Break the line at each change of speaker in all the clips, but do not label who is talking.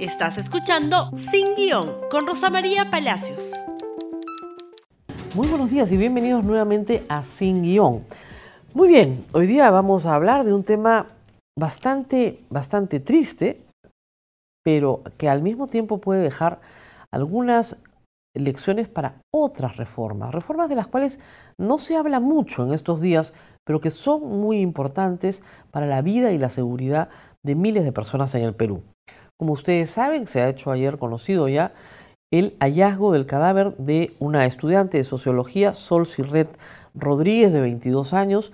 Estás escuchando Sin Guión con Rosa María Palacios.
Muy buenos días y bienvenidos nuevamente a Sin Guión. Muy bien, hoy día vamos a hablar de un tema bastante, bastante triste, pero que al mismo tiempo puede dejar algunas lecciones para otras reformas, reformas de las cuales no se habla mucho en estos días, pero que son muy importantes para la vida y la seguridad de miles de personas en el Perú. Como ustedes saben, se ha hecho ayer conocido ya el hallazgo del cadáver de una estudiante de sociología, Sol Sirret Rodríguez, de 22 años,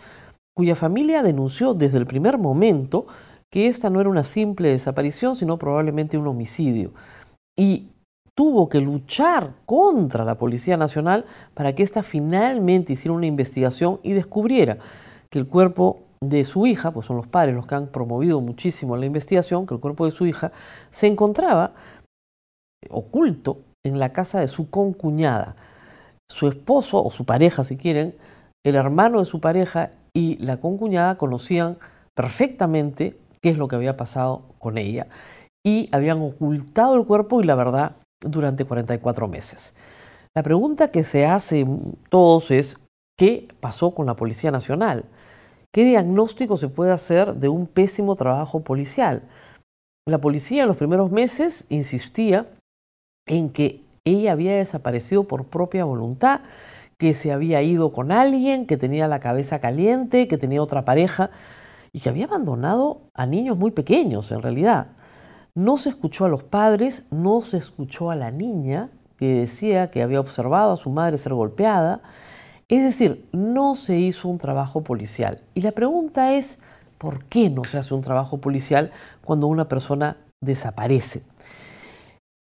cuya familia denunció desde el primer momento que esta no era una simple desaparición, sino probablemente un homicidio. Y tuvo que luchar contra la Policía Nacional para que ésta finalmente hiciera una investigación y descubriera que el cuerpo de su hija, pues son los padres los que han promovido muchísimo la investigación, que el cuerpo de su hija se encontraba oculto en la casa de su concuñada. Su esposo o su pareja, si quieren, el hermano de su pareja y la concuñada conocían perfectamente qué es lo que había pasado con ella y habían ocultado el cuerpo y la verdad durante 44 meses. La pregunta que se hace todos es, ¿qué pasó con la Policía Nacional? ¿Qué diagnóstico se puede hacer de un pésimo trabajo policial? La policía en los primeros meses insistía en que ella había desaparecido por propia voluntad, que se había ido con alguien, que tenía la cabeza caliente, que tenía otra pareja y que había abandonado a niños muy pequeños en realidad. No se escuchó a los padres, no se escuchó a la niña que decía que había observado a su madre ser golpeada es decir, no se hizo un trabajo policial. Y la pregunta es, ¿por qué no se hace un trabajo policial cuando una persona desaparece?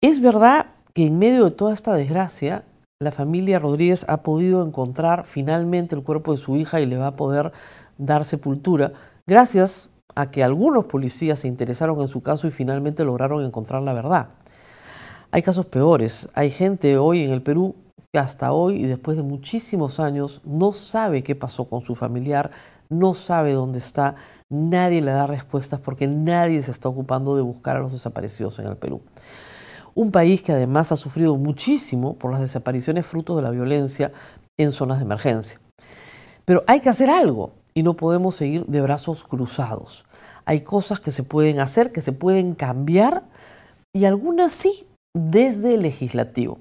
Es verdad que en medio de toda esta desgracia, la familia Rodríguez ha podido encontrar finalmente el cuerpo de su hija y le va a poder dar sepultura, gracias a que algunos policías se interesaron en su caso y finalmente lograron encontrar la verdad. Hay casos peores. Hay gente hoy en el Perú hasta hoy y después de muchísimos años no sabe qué pasó con su familiar, no sabe dónde está, nadie le da respuestas porque nadie se está ocupando de buscar a los desaparecidos en el Perú. Un país que además ha sufrido muchísimo por las desapariciones fruto de la violencia en zonas de emergencia. Pero hay que hacer algo y no podemos seguir de brazos cruzados. Hay cosas que se pueden hacer, que se pueden cambiar y algunas sí desde el legislativo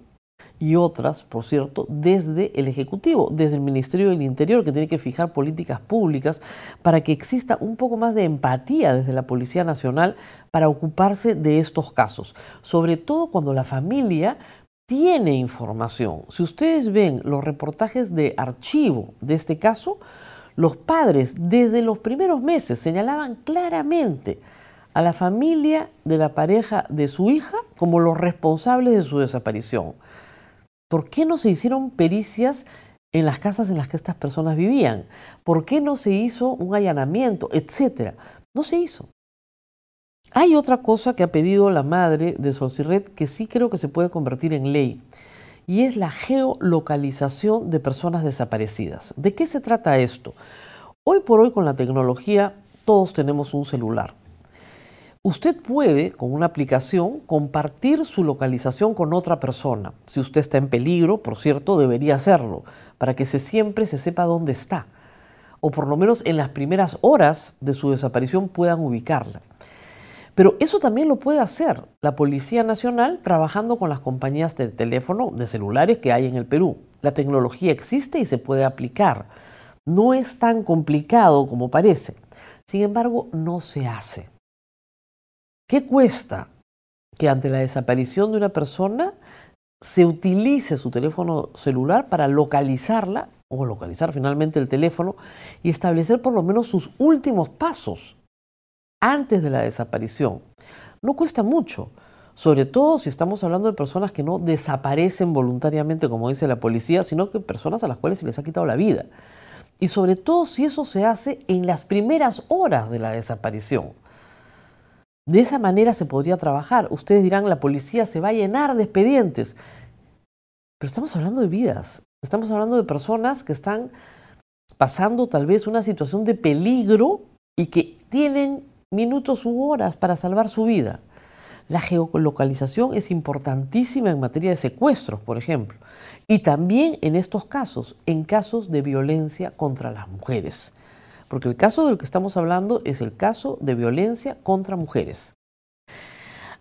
y otras, por cierto, desde el Ejecutivo, desde el Ministerio del Interior, que tiene que fijar políticas públicas para que exista un poco más de empatía desde la Policía Nacional para ocuparse de estos casos, sobre todo cuando la familia tiene información. Si ustedes ven los reportajes de archivo de este caso, los padres desde los primeros meses señalaban claramente a la familia de la pareja de su hija como los responsables de su desaparición. ¿Por qué no se hicieron pericias en las casas en las que estas personas vivían? ¿Por qué no se hizo un allanamiento, etcétera? No se hizo. Hay otra cosa que ha pedido la madre de Solcirret que sí creo que se puede convertir en ley y es la geolocalización de personas desaparecidas. ¿De qué se trata esto? Hoy por hoy con la tecnología todos tenemos un celular. Usted puede, con una aplicación, compartir su localización con otra persona. Si usted está en peligro, por cierto, debería hacerlo, para que siempre se sepa dónde está. O por lo menos en las primeras horas de su desaparición puedan ubicarla. Pero eso también lo puede hacer la Policía Nacional trabajando con las compañías de teléfono, de celulares que hay en el Perú. La tecnología existe y se puede aplicar. No es tan complicado como parece. Sin embargo, no se hace. ¿Qué cuesta que ante la desaparición de una persona se utilice su teléfono celular para localizarla o localizar finalmente el teléfono y establecer por lo menos sus últimos pasos antes de la desaparición? No cuesta mucho, sobre todo si estamos hablando de personas que no desaparecen voluntariamente, como dice la policía, sino que personas a las cuales se les ha quitado la vida. Y sobre todo si eso se hace en las primeras horas de la desaparición. De esa manera se podría trabajar. Ustedes dirán, la policía se va a llenar de expedientes. Pero estamos hablando de vidas. Estamos hablando de personas que están pasando tal vez una situación de peligro y que tienen minutos u horas para salvar su vida. La geolocalización es importantísima en materia de secuestros, por ejemplo, y también en estos casos, en casos de violencia contra las mujeres. Porque el caso del que estamos hablando es el caso de violencia contra mujeres.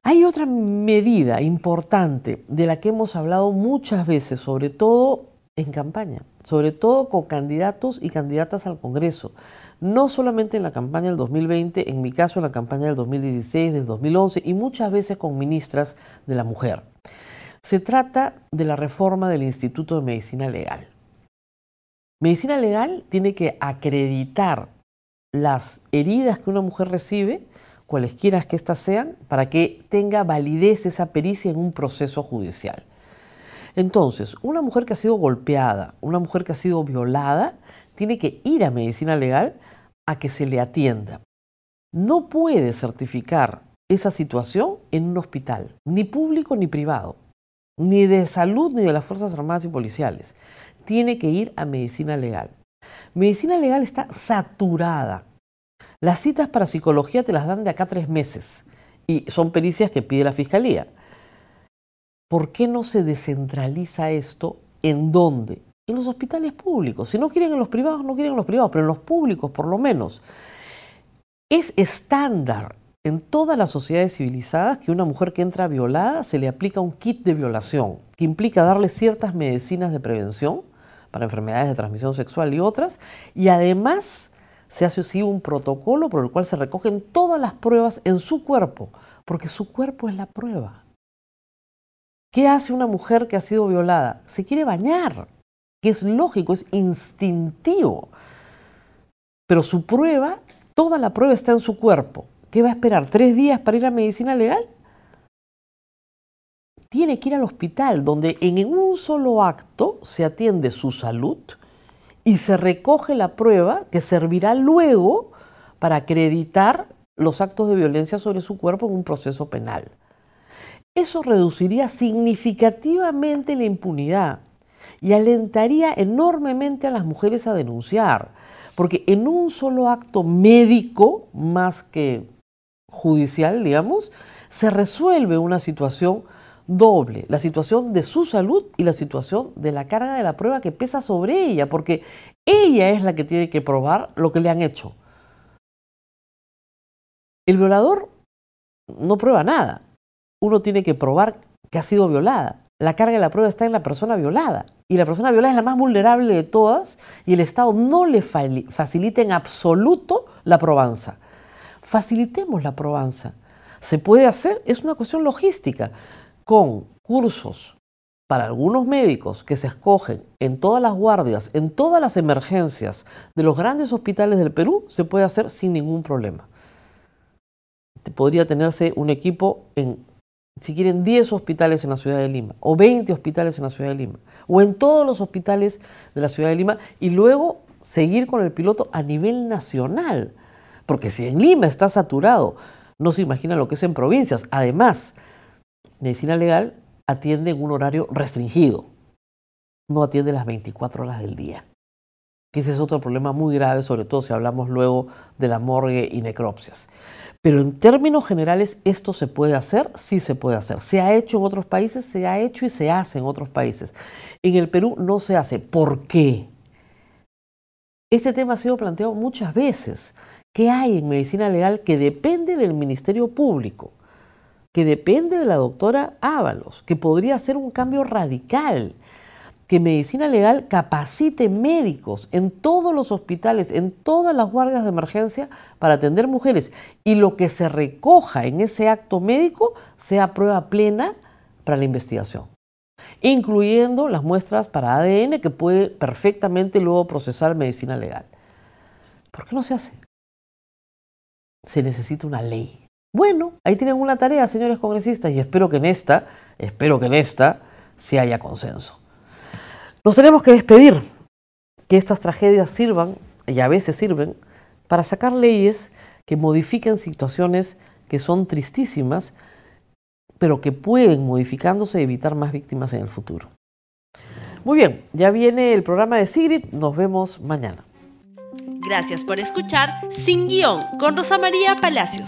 Hay otra medida importante de la que hemos hablado muchas veces, sobre todo en campaña, sobre todo con candidatos y candidatas al Congreso. No solamente en la campaña del 2020, en mi caso en la campaña del 2016, del 2011 y muchas veces con ministras de la mujer. Se trata de la reforma del Instituto de Medicina Legal. Medicina legal tiene que acreditar las heridas que una mujer recibe, cualesquiera que éstas sean, para que tenga validez esa pericia en un proceso judicial. Entonces, una mujer que ha sido golpeada, una mujer que ha sido violada, tiene que ir a medicina legal a que se le atienda. No puede certificar esa situación en un hospital, ni público ni privado, ni de salud ni de las Fuerzas Armadas y Policiales. Tiene que ir a medicina legal. Medicina legal está saturada. Las citas para psicología te las dan de acá tres meses y son pericias que pide la Fiscalía. ¿por qué no se descentraliza esto? ¿En dónde? En los hospitales públicos. Si no quieren en los privados, no quieren en los privados, pero en los públicos por lo menos. Es estándar en todas las sociedades civilizadas que una mujer que entra violada se le aplica un kit de violación, que implica darle ciertas medicinas de prevención para enfermedades de transmisión sexual y otras, y además se hace así un protocolo por el cual se recogen todas las pruebas en su cuerpo, porque su cuerpo es la prueba. ¿Qué hace una mujer que ha sido violada? Se quiere bañar, que es lógico, es instintivo. Pero su prueba, toda la prueba está en su cuerpo. ¿Qué va a esperar? ¿Tres días para ir a medicina legal? Tiene que ir al hospital, donde en un solo acto se atiende su salud y se recoge la prueba que servirá luego para acreditar los actos de violencia sobre su cuerpo en un proceso penal. Eso reduciría significativamente la impunidad y alentaría enormemente a las mujeres a denunciar, porque en un solo acto médico, más que judicial, digamos, se resuelve una situación doble, la situación de su salud y la situación de la carga de la prueba que pesa sobre ella, porque ella es la que tiene que probar lo que le han hecho. El violador no prueba nada, uno tiene que probar que ha sido violada. La carga de la prueba está en la persona violada. Y la persona violada es la más vulnerable de todas y el Estado no le facilita en absoluto la probanza. Facilitemos la probanza. Se puede hacer, es una cuestión logística, con cursos para algunos médicos que se escogen en todas las guardias, en todas las emergencias de los grandes hospitales del Perú, se puede hacer sin ningún problema. Podría tenerse un equipo en si quieren 10 hospitales en la ciudad de Lima, o 20 hospitales en la ciudad de Lima, o en todos los hospitales de la ciudad de Lima, y luego seguir con el piloto a nivel nacional. Porque si en Lima está saturado, no se imagina lo que es en provincias. Además, medicina legal atiende en un horario restringido, no atiende las 24 horas del día. Ese es otro problema muy grave, sobre todo si hablamos luego de la morgue y necropsias. Pero en términos generales, ¿esto se puede hacer? Sí se puede hacer. ¿Se ha hecho en otros países? Se ha hecho y se hace en otros países. En el Perú no se hace. ¿Por qué? Este tema ha sido planteado muchas veces. ¿Qué hay en medicina legal que depende del Ministerio Público? Que depende de la doctora Ábalos, que podría hacer un cambio radical que medicina legal capacite médicos en todos los hospitales, en todas las guardias de emergencia para atender mujeres y lo que se recoja en ese acto médico sea prueba plena para la investigación, incluyendo las muestras para ADN que puede perfectamente luego procesar medicina legal. ¿Por qué no se hace? Se necesita una ley. Bueno, ahí tienen una tarea, señores congresistas, y espero que en esta, espero que en esta, se haya consenso. Nos tenemos que despedir, que estas tragedias sirvan, y a veces sirven, para sacar leyes que modifiquen situaciones que son tristísimas, pero que pueden, modificándose, evitar más víctimas en el futuro. Muy bien, ya viene el programa de Sigrid, nos vemos mañana.
Gracias por escuchar Sin Guión con Rosa María Palacios.